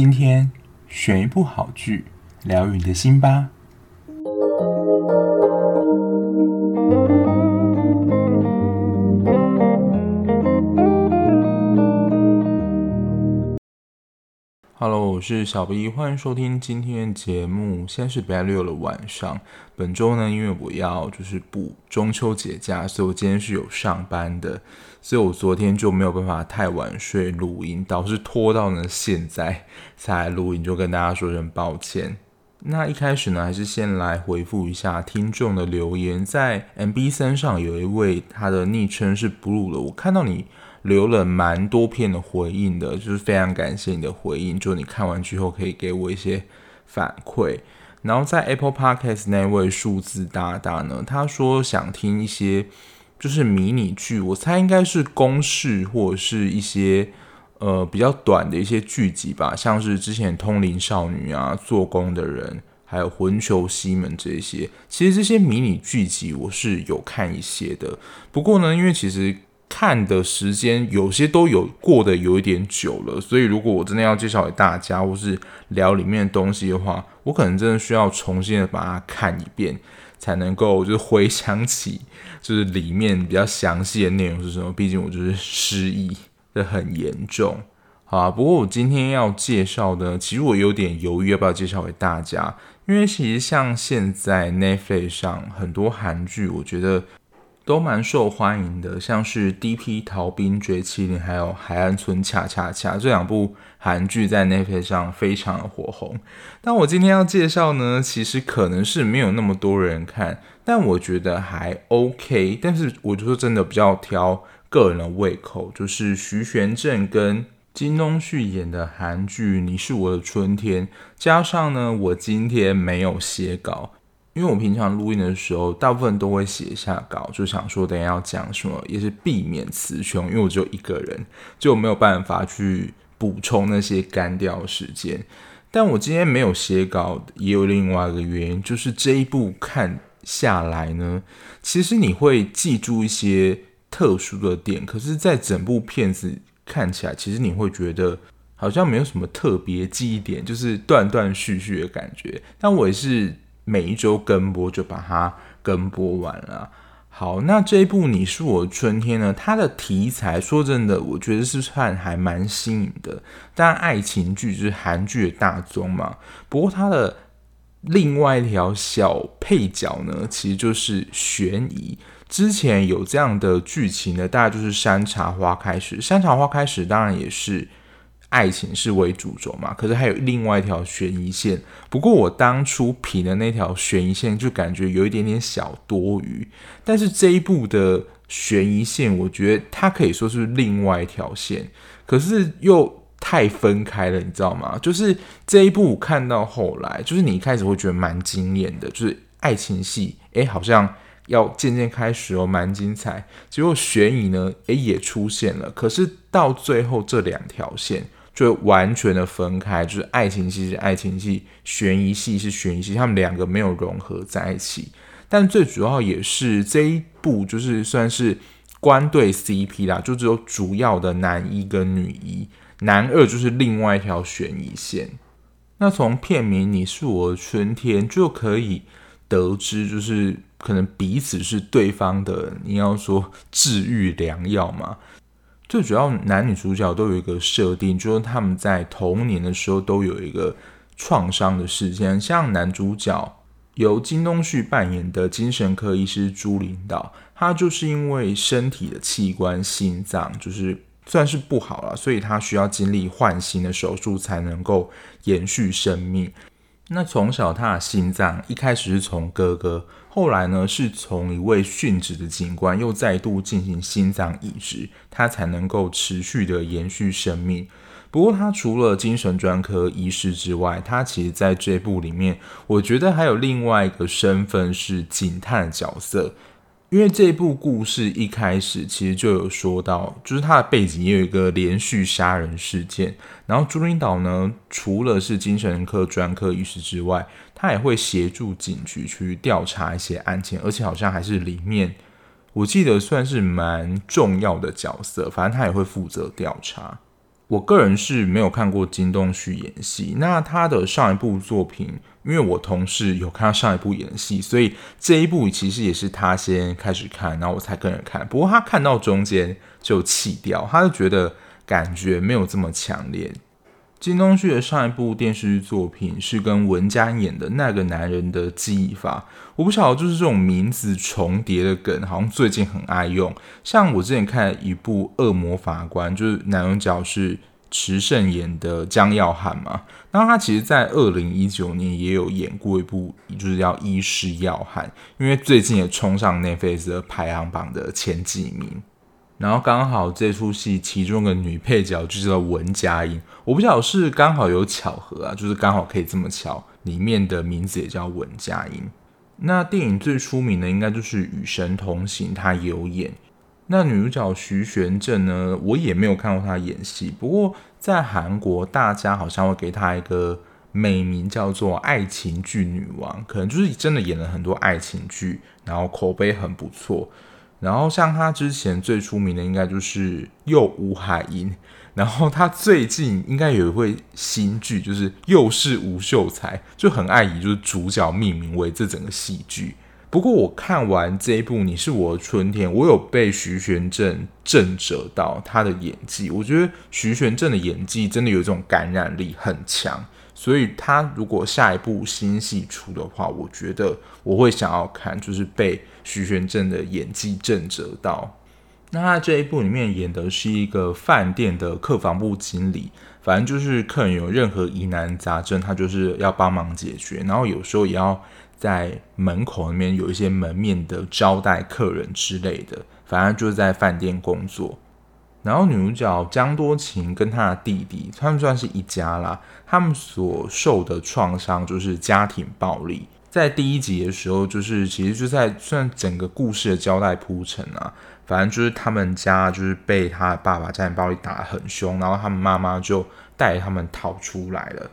今天选一部好剧，疗愈你的心吧。Hello，我是小 B，欢迎收听今天的节目。现在是礼拜六的晚上。本周呢，因为我要就是补中秋节假，所以我今天是有上班的，所以我昨天就没有办法太晚睡录音，导致拖到呢现在才录音，就跟大家说声抱歉。那一开始呢，还是先来回复一下听众的留言，在 MB3 上有一位他的昵称是 Blue 了，我看到你。留了蛮多篇的回应的，就是非常感谢你的回应，就你看完之后可以给我一些反馈。然后在 Apple Podcast 那位数字大大呢，他说想听一些就是迷你剧，我猜应该是公式或者是一些呃比较短的一些剧集吧，像是之前《通灵少女》啊、《做工的人》还有《魂球西门》这些。其实这些迷你剧集我是有看一些的，不过呢，因为其实。看的时间有些都有过得有一点久了，所以如果我真的要介绍给大家，或是聊里面的东西的话，我可能真的需要重新的把它看一遍，才能够就是回想起就是里面比较详细的内容是什么。毕竟我就是失忆的很严重，好啊。不过我今天要介绍的，其实我有点犹豫要不要介绍给大家，因为其实像现在 Netflix 上很多韩剧，我觉得。都蛮受欢迎的，像是《D.P. 逃兵追缉令》还有《海岸村恰恰恰》这两部韩剧在 Netflix 上非常的火红。但我今天要介绍呢，其实可能是没有那么多人看，但我觉得还 OK。但是我就说真的比较挑个人的胃口，就是徐玄振跟金东旭演的韩剧《你是我的春天》，加上呢，我今天没有写稿。因为我平常录音的时候，大部分都会写下稿，就想说等下要讲什么，也是避免词穷。因为我只有一个人，就没有办法去补充那些干掉时间。但我今天没有写稿，也有另外一个原因，就是这一部看下来呢，其实你会记住一些特殊的点，可是，在整部片子看起来，其实你会觉得好像没有什么特别记忆点，就是断断续续的感觉。但我也是。每一周跟播就把它跟播完了。好，那这一部《你是我的春天》呢？它的题材说真的，我觉得是算还蛮新颖的。当然，爱情剧就是韩剧的大宗嘛。不过它的另外一条小配角呢，其实就是悬疑。之前有这样的剧情呢，大概就是《山茶花开始》。《山茶花开始》当然也是。爱情是为主轴嘛，可是还有另外一条悬疑线。不过我当初评的那条悬疑线就感觉有一点点小多余。但是这一部的悬疑线，我觉得它可以说是另外一条线，可是又太分开了，你知道吗？就是这一部看到后来，就是你一开始会觉得蛮惊艳的，就是爱情戏，诶，好像要渐渐开始哦，蛮精彩。结果悬疑呢，诶，也出现了，可是到最后这两条线。就完全的分开，就是爱情戏是爱情戏，悬疑戏是悬疑戏，他们两个没有融合在一起。但最主要也是这一部就是算是官对 CP 啦，就只有主要的男一跟女一，男二就是另外一条悬疑线。那从片名《你是我的春天》就可以得知，就是可能彼此是对方的，你要说治愈良药嘛。最主要男女主角都有一个设定，就是他们在童年的时候都有一个创伤的事件。像男主角由金东旭扮演的精神科医师朱领导，他就是因为身体的器官心脏就是算是不好了，所以他需要经历换心的手术才能够延续生命。那从小他的心脏一开始是从哥哥。后来呢，是从一位殉职的警官又再度进行心脏移植，他才能够持续的延续生命。不过，他除了精神专科医师之外，他其实在这部里面，我觉得还有另外一个身份是警探的角色。因为这部故事一开始其实就有说到，就是他的背景也有一个连续杀人事件。然后朱领导呢，除了是精神科专科医师之外，他也会协助警局去调查一些案件，而且好像还是里面我记得算是蛮重要的角色。反正他也会负责调查。我个人是没有看过金东旭演戏，那他的上一部作品，因为我同事有看他上一部演戏，所以这一部其实也是他先开始看，然后我才跟着看。不过他看到中间就弃掉，他就觉得感觉没有这么强烈。金东旭的上一部电视剧作品是跟文佳演的那个男人的记忆法，我不晓得就是这种名字重叠的梗，好像最近很爱用。像我之前看一部《恶魔法官》，就是男主角是池胜演的江耀汉嘛，那他其实在二零一九年也有演过一部，就是叫《医师耀汉》，因为最近也冲上 Netflix 排行榜的前几名。然后刚好这出戏其中的女配角就叫文佳音，我不晓得是刚好有巧合啊，就是刚好可以这么巧，里面的名字也叫文佳音。那电影最出名的应该就是《与神同行》，她有演。那女主角徐玄正呢，我也没有看过她演戏，不过在韩国大家好像会给她一个美名叫做“爱情剧女王”，可能就是真的演了很多爱情剧，然后口碑很不错。然后像他之前最出名的应该就是又吴海英，然后他最近应该有一位新剧，就是又是吴秀才，就很爱以就是主角命名为这整个戏剧。不过我看完这一部《你是我的春天》，我有被徐玄正震慑到他的演技，我觉得徐玄正的演技真的有一种感染力很强。所以他如果下一部新戏出的话，我觉得我会想要看，就是被徐玄正的演技震慑到。那他这一部里面演的是一个饭店的客房部经理，反正就是客人有任何疑难杂症，他就是要帮忙解决，然后有时候也要在门口里面有一些门面的招待客人之类的，反正就是在饭店工作。然后女主角江多晴跟她的弟弟，他们算是一家啦。他们所受的创伤就是家庭暴力。在第一集的时候，就是其实就在算整个故事的交代铺陈啊。反正就是他们家就是被他的爸爸家庭暴力打得很凶，然后他们妈妈就带他们逃出来了。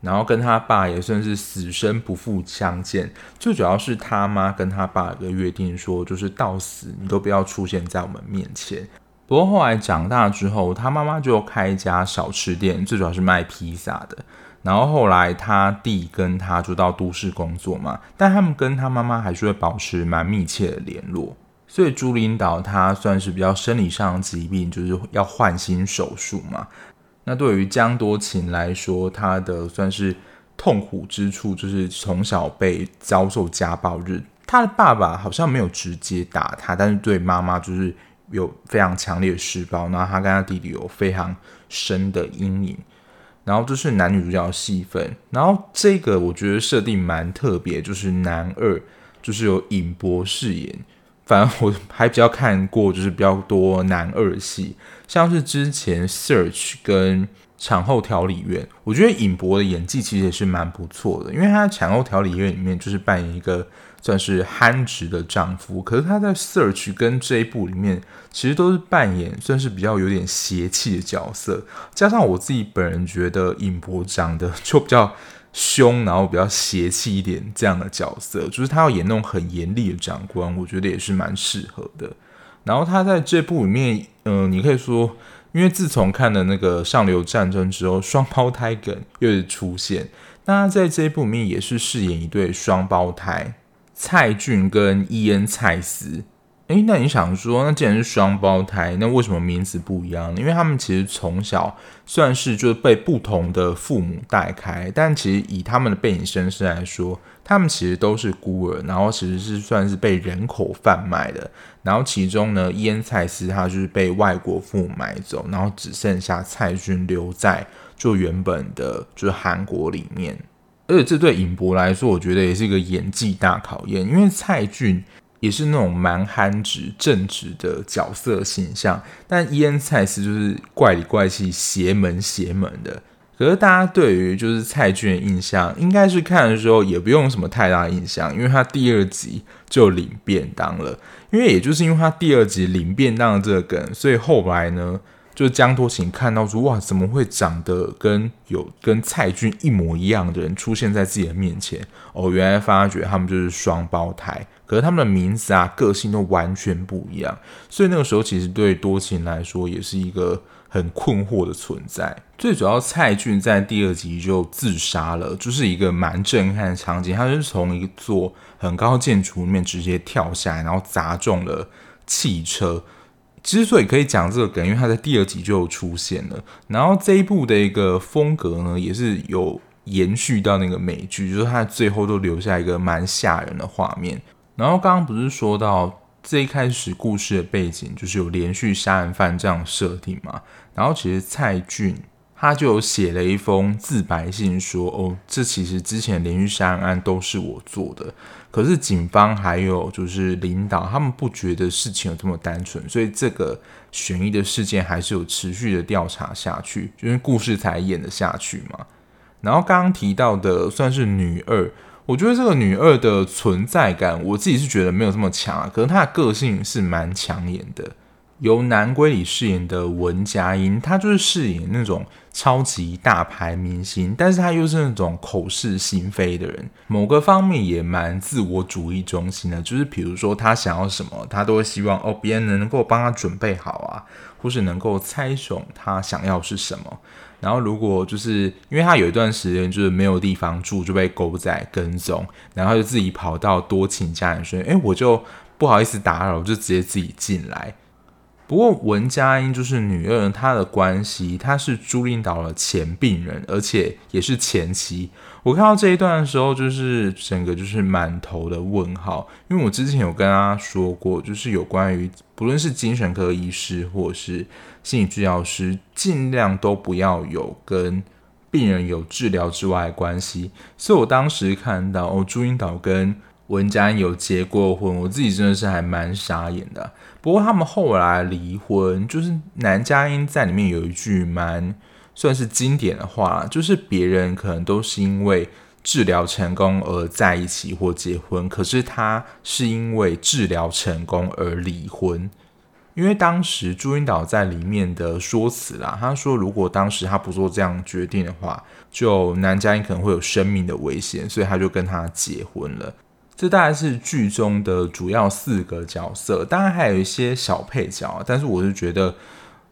然后跟他爸也算是死生不复相见。最主要是他妈跟他爸有个约定说，就是到死你都不要出现在我们面前。不过后来长大之后，他妈妈就开一家小吃店，最主要是卖披萨的。然后后来他弟跟他就到都市工作嘛，但他们跟他妈妈还是会保持蛮密切的联络。所以朱领导他算是比较生理上的疾病，就是要换心手术嘛。那对于江多晴来说，他的算是痛苦之处就是从小被遭受家暴日，他的爸爸好像没有直接打他，但是对妈妈就是。有非常强烈的施暴，然后他跟他弟弟有非常深的阴影，然后这是男女主角的戏份，然后这个我觉得设定蛮特别，就是男二就是有尹博饰演，反正我还比较看过就是比较多男二戏，像是之前 Search 跟产后调理院，我觉得尹博的演技其实也是蛮不错的，因为他产后调理院里面就是扮演一个。算是憨直的丈夫，可是他在《Search》跟这一部里面，其实都是扮演算是比较有点邪气的角色。加上我自己本人觉得尹博长得 就比较凶，然后比较邪气一点这样的角色，就是他要演那种很严厉的长官，我觉得也是蛮适合的。然后他在这部里面，嗯、你可以说，因为自从看了那个《上流战争》之后，双胞胎梗又出现，那他在这一部里面也是饰演一对双胞胎。蔡俊跟伊恩·蔡斯，诶，那你想说，那既然是双胞胎，那为什么名字不一样呢？因为他们其实从小算是就是被不同的父母带开，但其实以他们的背景身世来说，他们其实都是孤儿，然后其实是算是被人口贩卖的。然后其中呢，伊恩·蔡斯他就是被外国父母买走，然后只剩下蔡俊留在就原本的就是韩国里面。而且这对尹博来说，我觉得也是一个演技大考验，因为蔡俊也是那种蛮憨直、正直的角色形象，但伊恩·蔡斯就是怪里怪气、邪门邪门的。可是大家对于就是蔡俊的印象，应该是看的时候也不用什么太大印象，因为他第二集就领便当了。因为也就是因为他第二集领便当的这个梗，所以后来呢。就是江多情看到说，哇，怎么会长得跟有跟蔡俊一模一样的人出现在自己的面前？哦，原来发觉他们就是双胞胎，可是他们的名字啊、个性都完全不一样。所以那个时候其实对多情来说也是一个很困惑的存在。最主要，蔡俊在第二集就自杀了，就是一个蛮震撼的场景。他就是从一座很高建筑里面直接跳下来，然后砸中了汽车。之所以可以讲这个梗，因为他在第二集就出现了。然后这一部的一个风格呢，也是有延续到那个美剧，就是他最后都留下一个蛮吓人的画面。然后刚刚不是说到这一开始故事的背景就是有连续杀人犯这样设定嘛？然后其实蔡俊他就有写了一封自白信说，说哦，这其实之前连续杀人案都是我做的。可是警方还有就是领导他们不觉得事情有这么单纯，所以这个悬疑的事件还是有持续的调查下去，就是故事才演得下去嘛。然后刚刚提到的算是女二。我觉得这个女二的存在感，我自己是觉得没有这么强啊。可能她的个性是蛮抢眼的。由南归里饰演的文佳音，她就是饰演那种超级大牌明星，但是她又是那种口是心非的人，某个方面也蛮自我主义中心的。就是比如说她想要什么，她都会希望哦别人能够帮她准备好啊，或是能够猜中她想要是什么。然后，如果就是因为他有一段时间就是没有地方住，就被狗仔跟踪，然后就自己跑到多情家人说：“哎，我就不好意思打扰，就直接自己进来。”不过文佳音就是女二，她的关系，她是朱领导的前病人，而且也是前妻。我看到这一段的时候，就是整个就是满头的问号，因为我之前有跟大家说过，就是有关于不论是精神科医师或是心理治疗师，尽量都不要有跟病人有治疗之外的关系。所以我当时看到哦，朱领导跟文佳音有结过婚，我自己真的是还蛮傻眼的。不过他们后来离婚，就是男佳音在里面有一句蛮。算是经典的话，就是别人可能都是因为治疗成功而在一起或结婚，可是他是因为治疗成功而离婚。因为当时朱云导在里面的说辞啦，他说如果当时他不做这样决定的话，就男佳音可能会有生命的危险，所以他就跟他结婚了。这大概是剧中的主要四个角色，当然还有一些小配角，但是我是觉得。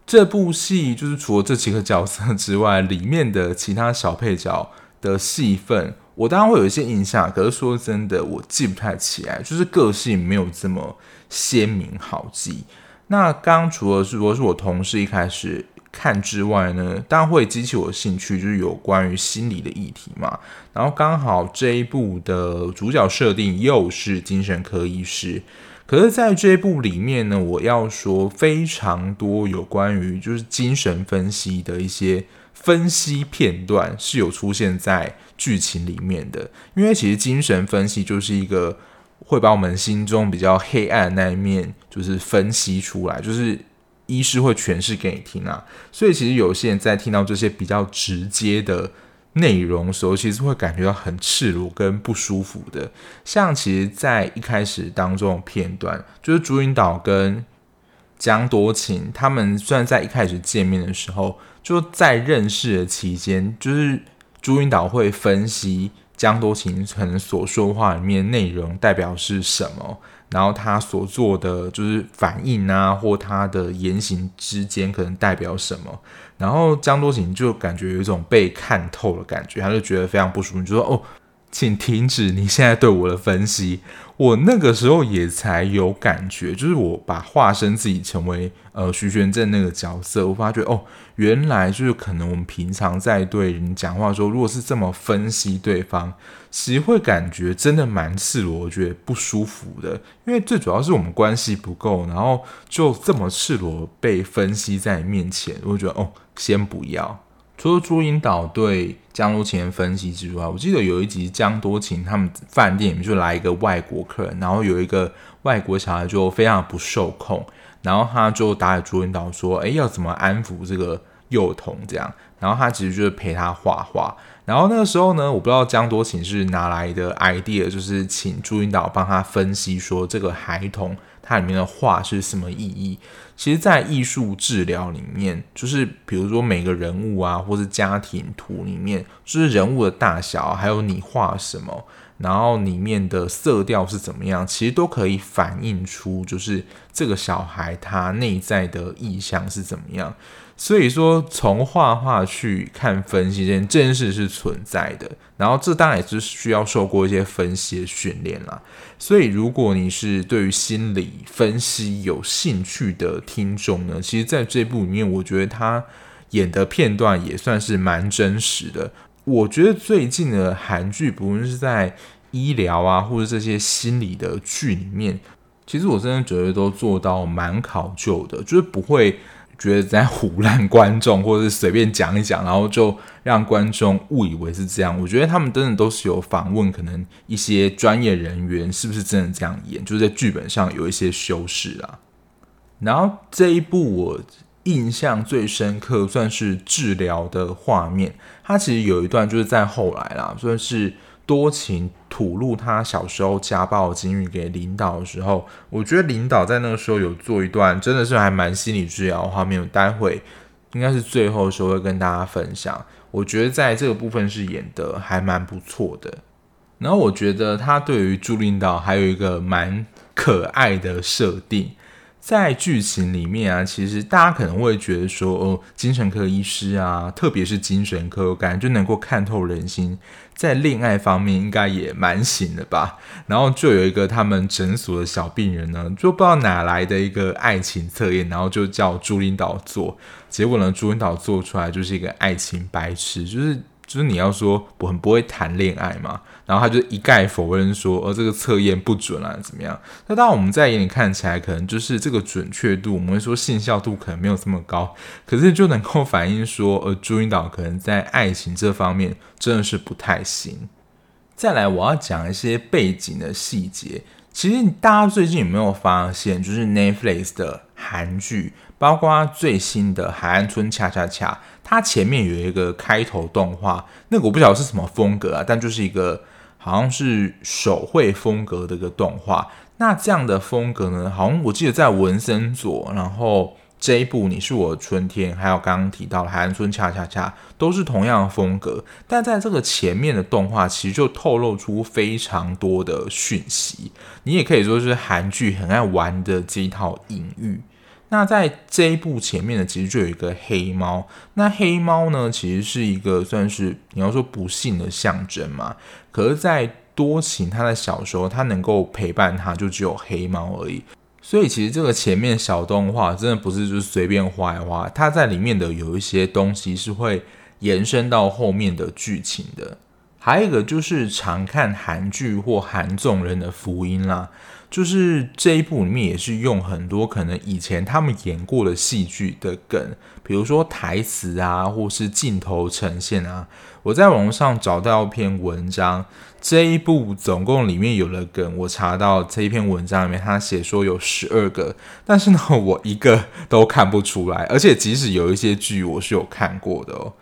这部戏就是除了这几个角色之外，里面的其他小配角的戏份，我当然会有一些印象。可是说真的，我记不太起来，就是个性没有这么鲜明好记。那刚除了是如果是我同事一开始看之外呢，当然会激起我的兴趣，就是有关于心理的议题嘛。然后刚好这一部的主角设定又是精神科医师。可是，在这一部里面呢，我要说非常多有关于就是精神分析的一些分析片段是有出现在剧情里面的。因为其实精神分析就是一个会把我们心中比较黑暗的那一面，就是分析出来，就是医师会诠释给你听啊。所以，其实有些人在听到这些比较直接的。内容的时候，其实会感觉到很赤裸跟不舒服的。像其实，在一开始当中的片段，就是朱云导跟江多情他们虽然在一开始见面的时候，就在认识的期间，就是朱云导会分析江多情可能所说话里面内容代表是什么。然后他所做的就是反应啊，或他的言行之间可能代表什么。然后江多情就感觉有一种被看透的感觉，他就觉得非常不舒服，就说：“哦，请停止你现在对我的分析。”我那个时候也才有感觉，就是我把化身自己成为呃徐玄正那个角色，我发觉哦，原来就是可能我们平常在对人讲话的时候，如果是这么分析对方，其实会感觉真的蛮赤裸，我觉得不舒服的。因为最主要是我们关系不够，然后就这么赤裸被分析在你面前，我觉得哦，先不要。除了朱引导对江多情的分析之外，我记得有一集江多情他们饭店里面就来一个外国客人，然后有一个外国小孩就非常不受控，然后他就打给朱引导说：“哎，要怎么安抚这个幼童？”这样，然后他其实就是陪他画画。然后那个时候呢，我不知道江多情是哪来的 idea，就是请朱引导帮他分析说这个孩童它里面的画是什么意义。其实，在艺术治疗里面，就是比如说每个人物啊，或是家庭图里面，就是人物的大小，还有你画什么，然后里面的色调是怎么样，其实都可以反映出，就是这个小孩他内在的意向是怎么样。所以说，从画画去看分析这件这件事是存在的，然后这当然也是需要受过一些分析的训练啦。所以，如果你是对于心理分析有兴趣的听众呢，其实在这部里面，我觉得他演的片段也算是蛮真实的。我觉得最近的韩剧，不论是在医疗啊，或者这些心理的剧里面，其实我真的觉得都做到蛮考究的，就是不会。觉得在唬烂观众，或者是随便讲一讲，然后就让观众误以为是这样。我觉得他们真的都是有访问，可能一些专业人员是不是真的这样演，就是在剧本上有一些修饰啊。然后这一部我印象最深刻，算是治疗的画面。它其实有一段就是在后来啦，算是。多情吐露他小时候家暴经历给领导的时候，我觉得领导在那个时候有做一段真的是还蛮心理治疗的画面。待会应该是最后的时候会跟大家分享。我觉得在这个部分是演得还蛮不错的。然后我觉得他对于朱领导还有一个蛮可爱的设定。在剧情里面啊，其实大家可能会觉得说，哦，精神科医师啊，特别是精神科，感觉就能够看透人心，在恋爱方面应该也蛮行的吧。然后就有一个他们诊所的小病人呢，就不知道哪来的一个爱情测验，然后就叫朱领导做，结果呢，朱领导做出来就是一个爱情白痴，就是。就是你要说我很不会谈恋爱嘛，然后他就一概否认说，呃，这个测验不准啊，怎么样？那当然我们在眼里看起来，可能就是这个准确度，我们会说信效度可能没有这么高，可是就能够反映说，呃，朱领导可能在爱情这方面真的是不太行。再来，我要讲一些背景的细节。其实大家最近有没有发现，就是 Netflix 的韩剧，包括最新的《海岸村恰恰恰》，它前面有一个开头动画，那个我不晓得是什么风格啊，但就是一个好像是手绘风格的一个动画。那这样的风格呢，好像我记得在文森佐，然后。这一部你是我的春天，还有刚刚提到的海岸村恰恰恰，都是同样的风格，但在这个前面的动画其实就透露出非常多的讯息，你也可以说是韩剧很爱玩的这一套隐喻。那在这一部前面的其实就有一个黑猫，那黑猫呢其实是一个算是你要说不幸的象征嘛，可是，在多情他的小时候，他能够陪伴他就只有黑猫而已。所以其实这个前面小动画真的不是就是随便画一画，它在里面的有一些东西是会延伸到后面的剧情的。还有一个就是常看韩剧或韩综人的福音啦，就是这一部里面也是用很多可能以前他们演过的戏剧的梗，比如说台词啊，或是镜头呈现啊。我在网络上找到一篇文章，这一部总共里面有了梗，我查到这一篇文章里面，他写说有十二个，但是呢，我一个都看不出来，而且即使有一些剧我是有看过的哦，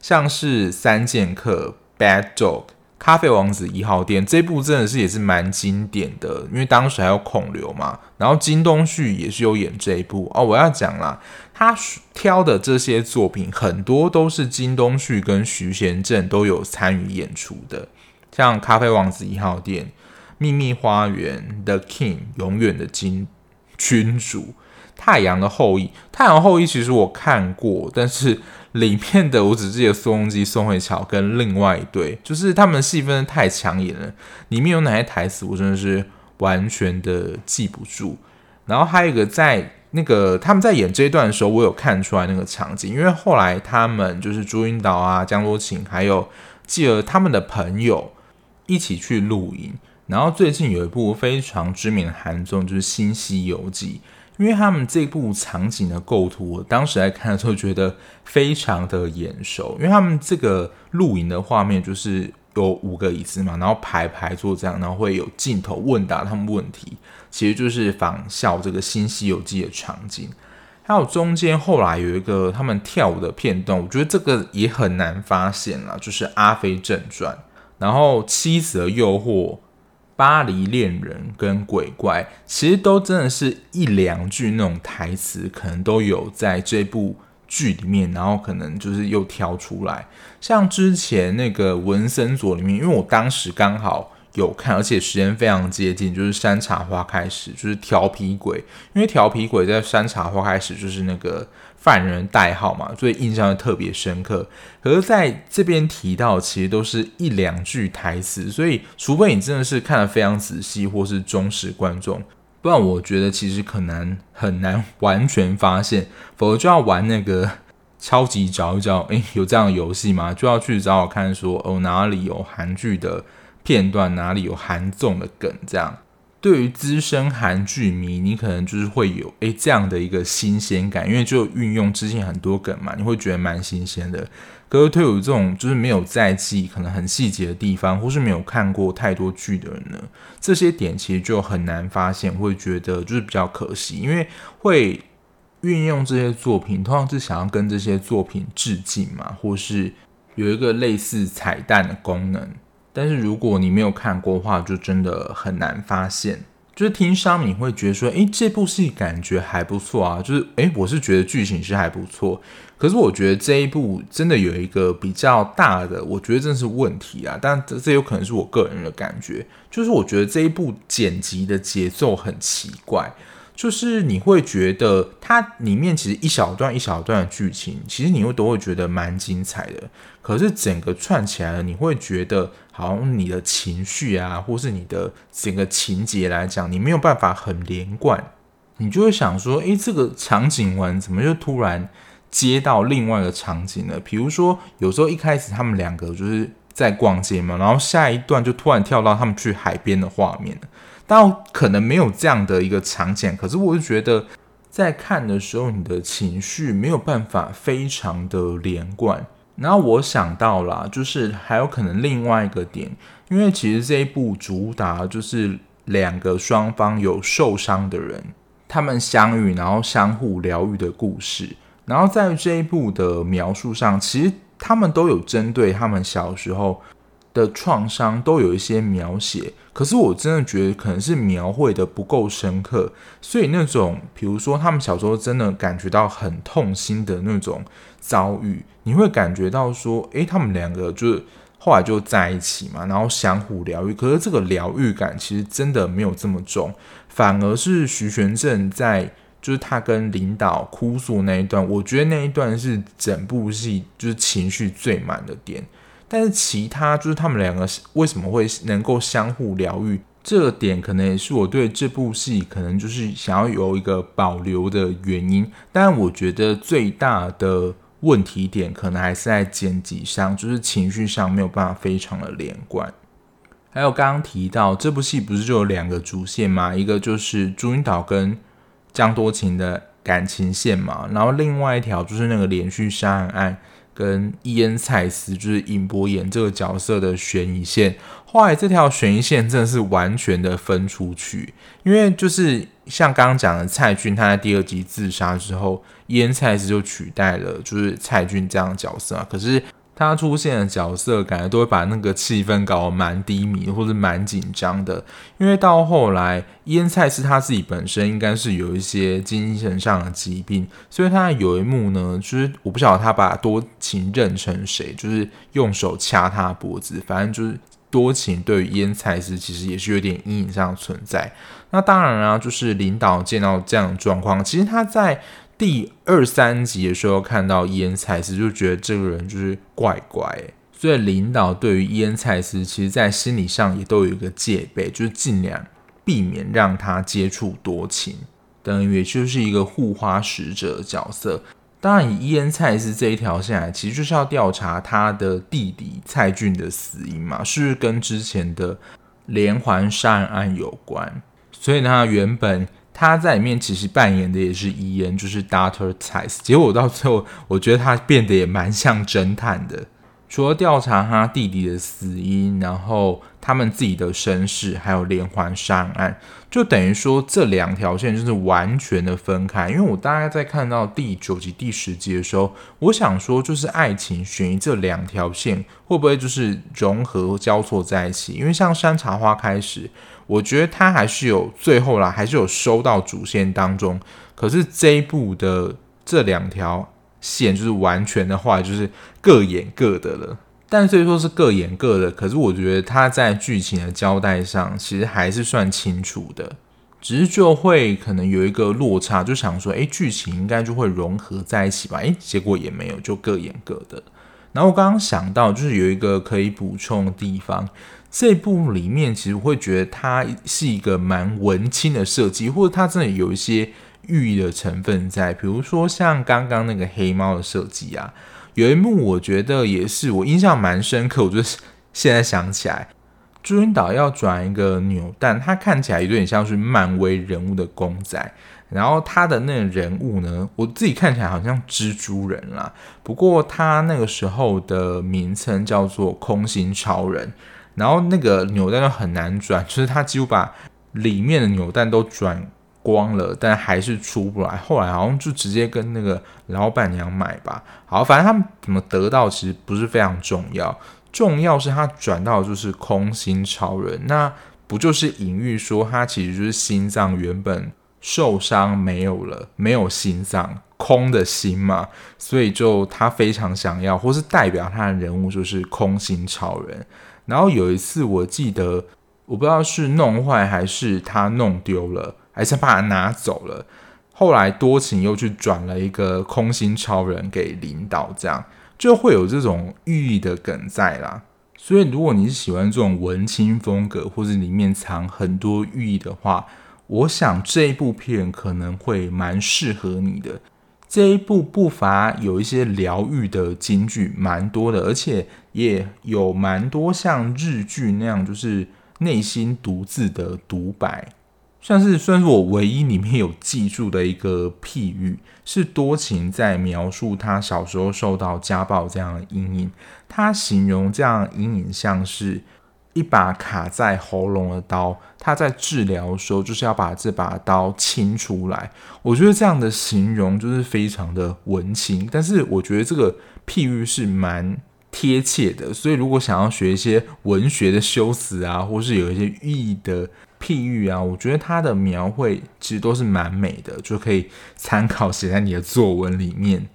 像是三剑客。Bad Dog、咖啡王子一号店这部真的是也是蛮经典的，因为当时还有孔刘嘛，然后金东旭也是有演这一部哦。我要讲啦，他挑的这些作品很多都是金东旭跟徐贤正都有参与演出的，像咖啡王子一号店、秘密花园、The King 永远的金君主、太阳的后裔。太阳后裔其实我看过，但是。里面的我只记得宋仲基、宋慧乔跟另外一对，就是他们的戏份太抢眼了。里面有哪些台词，我真的是完全的记不住。然后还有一个在那个他们在演这一段的时候，我有看出来那个场景，因为后来他们就是朱云导啊、江多晴，还有继而他们的朋友一起去露营。然后最近有一部非常知名的韩综，就是《新西游记》。因为他们这部场景的构图，我当时在看的时候觉得非常的眼熟。因为他们这个露营的画面就是有五个椅子嘛，然后排排坐这样，然后会有镜头问答他们问题，其实就是仿效这个《新西游记》的场景。还有中间后来有一个他们跳舞的片段，我觉得这个也很难发现啦，就是《阿飞正传》，然后《妻子的诱惑》。巴黎恋人跟鬼怪，其实都真的是一两句那种台词，可能都有在这部剧里面，然后可能就是又挑出来。像之前那个文森佐里面，因为我当时刚好有看，而且时间非常接近，就是山茶花开始，就是调皮鬼，因为调皮鬼在山茶花开始就是那个。犯人代号嘛，所以印象特别深刻。可是在这边提到，其实都是一两句台词，所以除非你真的是看得非常仔细，或是忠实观众，不然我觉得其实可能很难完全发现。否则就要玩那个超级找一找，诶、有这样的游戏吗？就要去找找看说，说哦哪里有韩剧的片段，哪里有韩综的梗，这样。对于资深韩剧迷，你可能就是会有诶这样的一个新鲜感，因为就运用之前很多梗嘛，你会觉得蛮新鲜的。可是对于这种就是没有在记可能很细节的地方，或是没有看过太多剧的人呢，这些点其实就很难发现，会觉得就是比较可惜，因为会运用这些作品，通常是想要跟这些作品致敬嘛，或是有一个类似彩蛋的功能。但是如果你没有看过的话，就真的很难发现。就是听商品会觉得说，诶，这部戏感觉还不错啊。就是，诶，我是觉得剧情是还不错。可是我觉得这一部真的有一个比较大的，我觉得真是问题啊。但这这有可能是我个人的感觉，就是我觉得这一部剪辑的节奏很奇怪。就是你会觉得它里面其实一小段一小段的剧情，其实你会都会觉得蛮精彩的。可是整个串起来了，你会觉得好像你的情绪啊，或是你的整个情节来讲，你没有办法很连贯。你就会想说，诶，这个场景完怎么就突然接到另外一个场景了？比如说，有时候一开始他们两个就是在逛街嘛，然后下一段就突然跳到他们去海边的画面了。但可能没有这样的一个场景，可是我就觉得在看的时候，你的情绪没有办法非常的连贯。然后我想到了，就是还有可能另外一个点，因为其实这一部主打就是两个双方有受伤的人，他们相遇，然后相互疗愈的故事。然后在这一部的描述上，其实他们都有针对他们小时候的创伤都有一些描写，可是我真的觉得可能是描绘的不够深刻，所以那种比如说他们小时候真的感觉到很痛心的那种遭遇，你会感觉到说，诶，他们两个就是后来就在一起嘛，然后相互疗愈，可是这个疗愈感其实真的没有这么重，反而是徐玄振在就是他跟领导哭诉那一段，我觉得那一段是整部戏就是情绪最满的点。但是其他就是他们两个为什么会能够相互疗愈，这个点可能也是我对这部戏可能就是想要有一个保留的原因。但我觉得最大的问题点可能还是在剪辑上，就是情绪上没有办法非常的连贯。还有刚刚提到这部戏不是就有两个主线吗？一个就是朱云岛跟江多情的感情线嘛，然后另外一条就是那个连续杀人案。跟伊恩·蔡斯就是尹博言这个角色的悬疑线，后来这条悬疑线真的是完全的分出去，因为就是像刚刚讲的蔡俊他在第二集自杀之后，伊恩·蔡斯就取代了就是蔡俊这样的角色啊，可是。他出现的角色，感觉都会把那个气氛搞得蛮低迷或者蛮紧张的。因为到后来，腌菜是他自己本身应该是有一些精神上的疾病，所以他有一幕呢，就是我不晓得他把多情认成谁，就是用手掐他脖子，反正就是多情对于腌菜是其实也是有点阴影上存在。那当然啊，就是领导见到这样的状况，其实他在。第二三集的时候看到伊恩·蔡斯，就觉得这个人就是怪怪，所以领导对于伊恩·蔡斯，其实在心理上也都有一个戒备，就是尽量避免让他接触多情，等于也就是一个护花使者角色。当然，以伊恩·蔡斯这一条线来，其实就是要调查他的弟弟蔡俊的死因嘛，是不是跟之前的连环杀人案有关？所以呢，原本。他在里面其实扮演的也是伊恩，就是 Doctor Tice。结果到最后，我觉得他变得也蛮像侦探的，除了调查他弟弟的死因，然后他们自己的身世，还有连环杀人案，就等于说这两条线就是完全的分开。因为我大概在看到第九集、第十集的时候，我想说就是爱情悬疑这两条线会不会就是融合交错在一起？因为像山茶花开始，我觉得他还是有最后啦，还是有收到主线当中。可是这一部的这两条。线就是完全的话，就是各演各的了。但虽说是各演各的，可是我觉得他在剧情的交代上，其实还是算清楚的。只是就会可能有一个落差，就想说，诶，剧情应该就会融合在一起吧？诶，结果也没有，就各演各的。然后我刚刚想到，就是有一个可以补充的地方，这部里面其实我会觉得它是一个蛮文青的设计，或者它真的有一些。寓意的成分在，比如说像刚刚那个黑猫的设计啊，有一幕我觉得也是我印象蛮深刻，我就是现在想起来，朱云导要转一个扭蛋，它看起来有点像是漫威人物的公仔，然后他的那个人物呢，我自己看起来好像蜘蛛人啦，不过他那个时候的名称叫做空心超人，然后那个扭蛋就很难转，就是他几乎把里面的扭蛋都转。光了，但还是出不来。后来好像就直接跟那个老板娘买吧。好，反正他们怎么得到其实不是非常重要，重要是他转到的就是空心超人，那不就是隐喻说他其实就是心脏原本受伤没有了，没有心脏，空的心嘛，所以就他非常想要，或是代表他的人物就是空心超人。然后有一次我记得，我不知道是弄坏还是他弄丢了。还是把它拿走了。后来多情又去转了一个空心超人给领导，这样就会有这种寓意的梗在啦。所以如果你是喜欢这种文青风格，或者里面藏很多寓意的话，我想这一部片可能会蛮适合你的。这一部不乏有一些疗愈的金句，蛮多的，而且也有蛮多像日剧那样，就是内心独自的独白。算是算是我唯一里面有记住的一个譬喻，是多情在描述他小时候受到家暴这样的阴影。他形容这样阴影像是一把卡在喉咙的刀，他在治疗的时候就是要把这把刀清出来。我觉得这样的形容就是非常的文青，但是我觉得这个譬喻是蛮贴切的。所以如果想要学一些文学的修辞啊，或是有一些寓意的。譬喻啊，我觉得他的描绘其实都是蛮美的，就可以参考写在你的作文里面。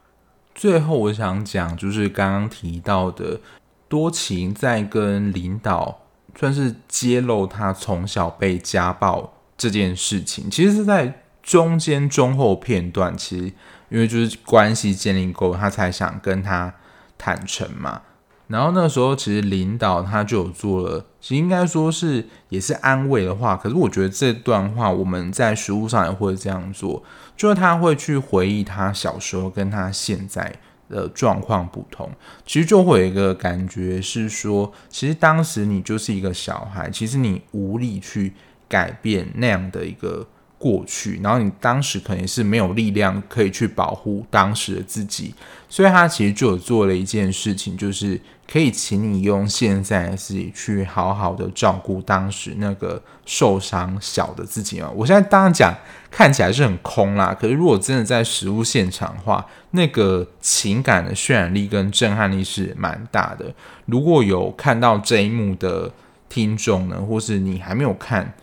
最后我想讲，就是刚刚提到的多情在跟领导算是揭露他从小被家暴这件事情，其实是在中间中后片段，其实因为就是关系建立够，他才想跟他坦诚嘛。然后那时候，其实领导他就有做了，其实应该说是也是安慰的话。可是我觉得这段话我们在实务上也会这样做，就是他会去回忆他小时候跟他现在的状况不同，其实就会有一个感觉是说，其实当时你就是一个小孩，其实你无力去改变那样的一个过去，然后你当时可能是没有力量可以去保护当时的自己，所以他其实就有做了一件事情，就是。可以请你用现在自己去好好的照顾当时那个受伤小的自己吗？我现在当然讲看起来是很空啦，可是如果真的在实物现场的话，那个情感的渲染力跟震撼力是蛮大的。如果有看到这一幕的听众呢，或是你还没有看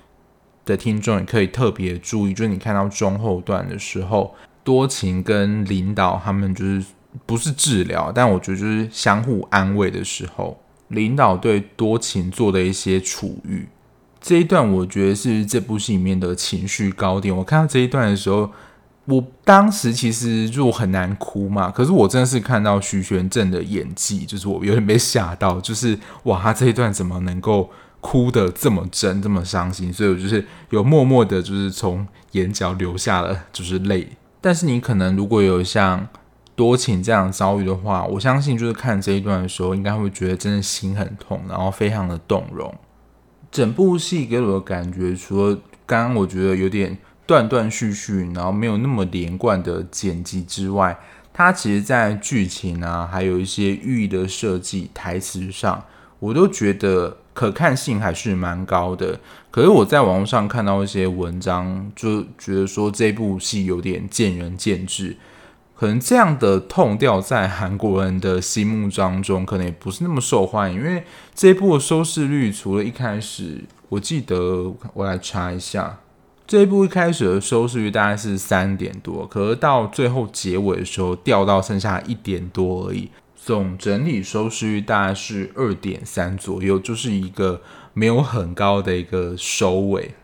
的听众，也可以特别注意，就是你看到中后段的时候，多情跟领导他们就是。不是治疗，但我觉得就是相互安慰的时候，领导对多情做的一些处遇，这一段我觉得是这部戏里面的情绪高点。我看到这一段的时候，我当时其实就很难哭嘛，可是我真的是看到徐玄正的演技，就是我有点被吓到，就是哇，他这一段怎么能够哭得这么真，这么伤心？所以我就是有默默的，就是从眼角流下了就是泪。但是你可能如果有像。多情这样遭遇的话，我相信就是看这一段的时候，应该会觉得真的心很痛，然后非常的动容。整部戏给我的感觉，除了刚刚我觉得有点断断续续，然后没有那么连贯的剪辑之外，它其实在剧情啊，还有一些寓意的设计、台词上，我都觉得可看性还是蛮高的。可是我在网络上看到一些文章，就觉得说这部戏有点见仁见智。可能这样的 tone 调在韩国人的心目当中，可能也不是那么受欢迎。因为这一部的收视率，除了一开始，我记得我来查一下，这一部一开始的收视率大概是三点多，可是到最后结尾的时候掉到剩下一点多而已。总整体收视率大概是二点三左右，就是一个没有很高的一个收尾。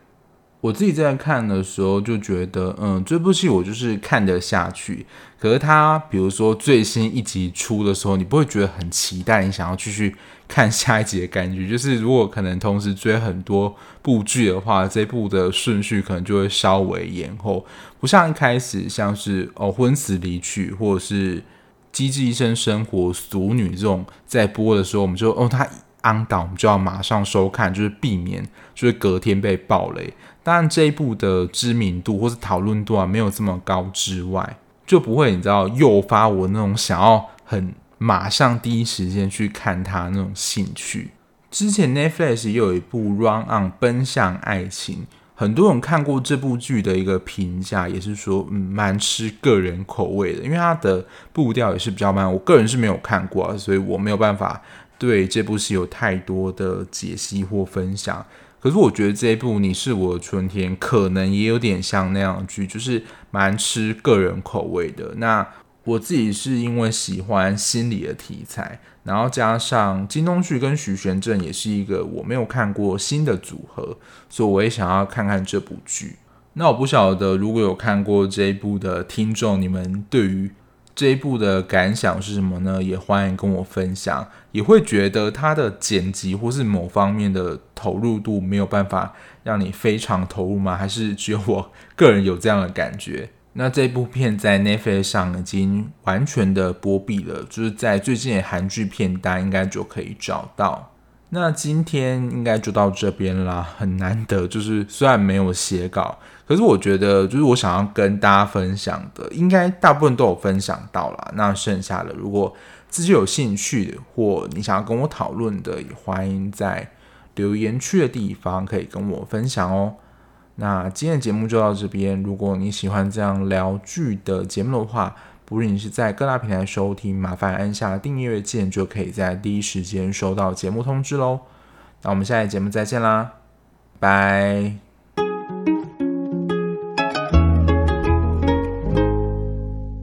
我自己在看的时候就觉得，嗯，这部戏我就是看得下去。可是它，比如说最新一集出的时候，你不会觉得很期待，你想要继续 看下一集的感觉。就是如果可能同时追很多部剧的话，这部的顺序可能就会稍微延后，不像一开始像是哦婚死离去或者是机智医生生活、俗女这种在播的时候，我们就哦它 on 档，我们就要马上收看，就是避免就是隔天被爆雷。当然这一部的知名度或是讨论度啊没有这么高之外，就不会你知道诱发我那种想要很马上第一时间去看它那种兴趣。之前 Netflix 也有一部《Run On 奔向爱情》，很多人看过这部剧的一个评价也是说，嗯，蛮吃个人口味的，因为它的步调也是比较慢。我个人是没有看过啊，所以我没有办法对这部戏有太多的解析或分享。可是我觉得这一部《你是我的春天》可能也有点像那样剧，就是蛮吃个人口味的。那我自己是因为喜欢心理的题材，然后加上金东旭跟徐玄振也是一个我没有看过新的组合，所以我也想要看看这部剧。那我不晓得如果有看过这一部的听众，你们对于这一部的感想是什么呢？也欢迎跟我分享。也会觉得它的剪辑或是某方面的投入度没有办法让你非常投入吗？还是只有我个人有这样的感觉？那这部片在 Netflix 上已经完全的播毕了，就是在最近的韩剧片单应该就可以找到。那今天应该就到这边啦，很难得，就是虽然没有写稿。可是我觉得，就是我想要跟大家分享的，应该大部分都有分享到了。那剩下的，如果自己有兴趣的，或你想要跟我讨论的，也欢迎在留言区的地方可以跟我分享哦。那今天的节目就到这边。如果你喜欢这样聊剧的节目的话，不论你是在各大平台收听，麻烦按下订阅键，就可以在第一时间收到节目通知喽。那我们下一节目再见啦，拜。